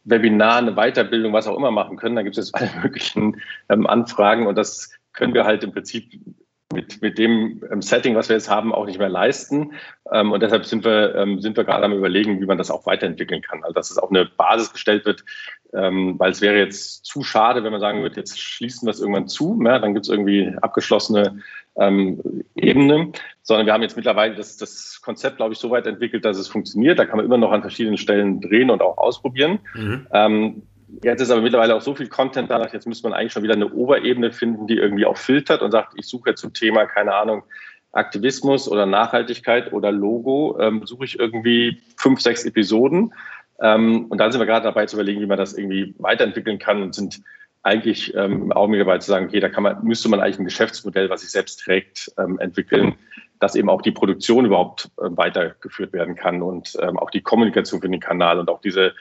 Webinar, eine Weiterbildung, was auch immer machen können. Da gibt es (laughs) alle möglichen ähm, Anfragen und das können wir halt im Prinzip mit, mit dem ähm, Setting, was wir jetzt haben, auch nicht mehr leisten. Ähm, und deshalb sind wir, ähm, sind wir gerade am Überlegen, wie man das auch weiterentwickeln kann. Also dass es auch eine Basis gestellt wird, ähm, weil es wäre jetzt zu schade, wenn man sagen würde, jetzt schließen wir es irgendwann zu, ja, dann gibt es irgendwie abgeschlossene ähm, Ebene, sondern wir haben jetzt mittlerweile das, das Konzept, glaube ich, so weit entwickelt, dass es funktioniert. Da kann man immer noch an verschiedenen Stellen drehen und auch ausprobieren. Mhm. Ähm, jetzt ist aber mittlerweile auch so viel Content da, jetzt müsste man eigentlich schon wieder eine Oberebene finden, die irgendwie auch filtert und sagt, ich suche jetzt zum Thema, keine Ahnung, Aktivismus oder Nachhaltigkeit oder Logo, ähm, suche ich irgendwie fünf, sechs Episoden. Ähm, und dann sind wir gerade dabei zu überlegen, wie man das irgendwie weiterentwickeln kann und sind eigentlich ähm, im Augenblick dabei zu sagen, okay, da kann man, müsste man eigentlich ein Geschäftsmodell, was sich selbst trägt, ähm, entwickeln, dass eben auch die Produktion überhaupt äh, weitergeführt werden kann und ähm, auch die Kommunikation für den Kanal und auch diese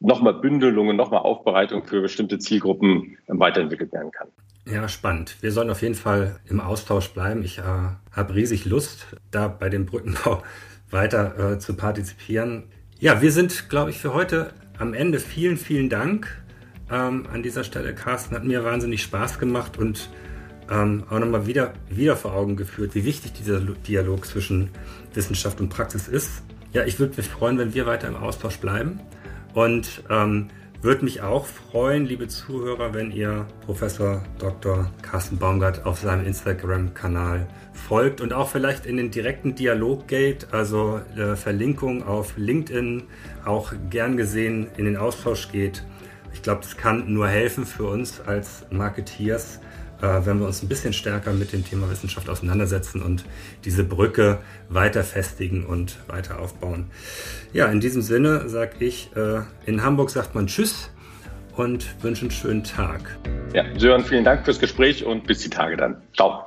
nochmal Bündelungen, nochmal Aufbereitung für bestimmte Zielgruppen ähm, weiterentwickelt werden kann. Ja, spannend. Wir sollen auf jeden Fall im Austausch bleiben. Ich äh, habe riesig Lust, da bei dem Brückenbau (laughs) weiter äh, zu partizipieren. Ja, wir sind, glaube ich, für heute am Ende. Vielen, vielen Dank ähm, an dieser Stelle, Carsten. Hat mir wahnsinnig Spaß gemacht und ähm, auch nochmal wieder, wieder vor Augen geführt, wie wichtig dieser Dialog zwischen Wissenschaft und Praxis ist. Ja, ich würde mich freuen, wenn wir weiter im Austausch bleiben und ähm, würde mich auch freuen, liebe Zuhörer, wenn ihr Professor Dr. Carsten Baumgart auf seinem Instagram-Kanal folgt und auch vielleicht in den direkten Dialog geht, also äh, Verlinkung auf LinkedIn, auch gern gesehen in den Austausch geht ich glaube, das kann nur helfen für uns als Marketeers, wenn wir uns ein bisschen stärker mit dem Thema Wissenschaft auseinandersetzen und diese Brücke weiter festigen und weiter aufbauen. Ja, in diesem Sinne sage ich, äh, in Hamburg sagt man Tschüss und wünsche einen schönen Tag. Ja, Sören, vielen Dank fürs Gespräch und bis die Tage dann. Ciao.